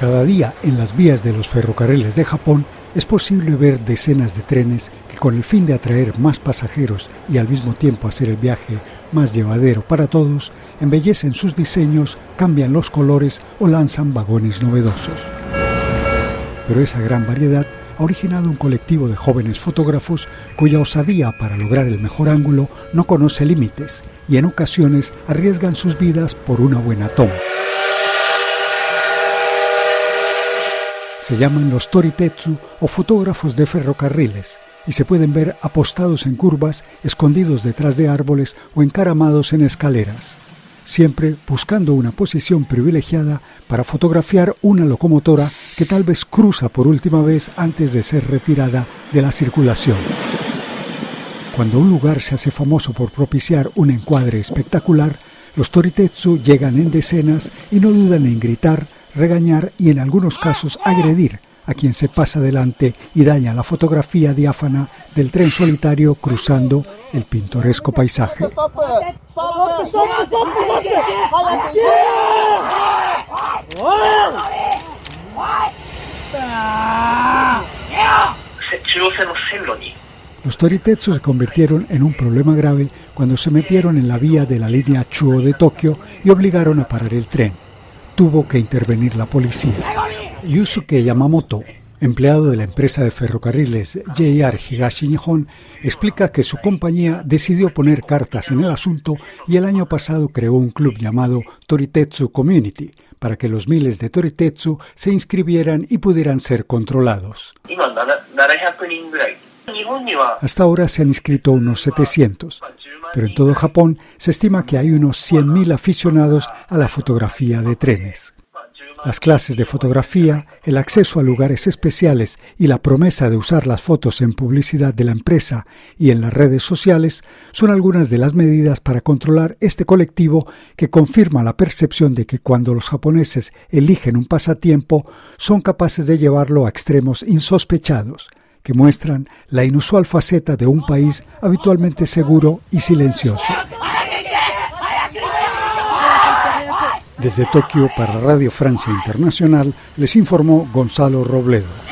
Cada día en las vías de los ferrocarriles de Japón es posible ver decenas de trenes que con el fin de atraer más pasajeros y al mismo tiempo hacer el viaje más llevadero para todos, embellecen sus diseños, cambian los colores o lanzan vagones novedosos. Pero esa gran variedad ha originado un colectivo de jóvenes fotógrafos cuya osadía para lograr el mejor ángulo no conoce límites y en ocasiones arriesgan sus vidas por una buena toma. Se llaman los toritetsu o fotógrafos de ferrocarriles y se pueden ver apostados en curvas, escondidos detrás de árboles o encaramados en escaleras, siempre buscando una posición privilegiada para fotografiar una locomotora que tal vez cruza por última vez antes de ser retirada de la circulación. Cuando un lugar se hace famoso por propiciar un encuadre espectacular, los toritetsu llegan en decenas y no dudan en gritar, regañar y en algunos casos agredir a quien se pasa delante y daña la fotografía diáfana del tren solitario cruzando el pintoresco paisaje. Los toritetsu se convirtieron en un problema grave cuando se metieron en la vía de la línea Chuo de Tokio y obligaron a parar el tren tuvo que intervenir la policía. Yusuke Yamamoto, empleado de la empresa de ferrocarriles JR Higashi Nihon, explica que su compañía decidió poner cartas en el asunto y el año pasado creó un club llamado Toritetsu Community para que los miles de Toritetsu se inscribieran y pudieran ser controlados. Hasta ahora se han inscrito unos 700, pero en todo Japón se estima que hay unos 100.000 aficionados a la fotografía de trenes. Las clases de fotografía, el acceso a lugares especiales y la promesa de usar las fotos en publicidad de la empresa y en las redes sociales son algunas de las medidas para controlar este colectivo que confirma la percepción de que cuando los japoneses eligen un pasatiempo son capaces de llevarlo a extremos insospechados que muestran la inusual faceta de un país habitualmente seguro y silencioso. Desde Tokio para Radio Francia Internacional les informó Gonzalo Robledo.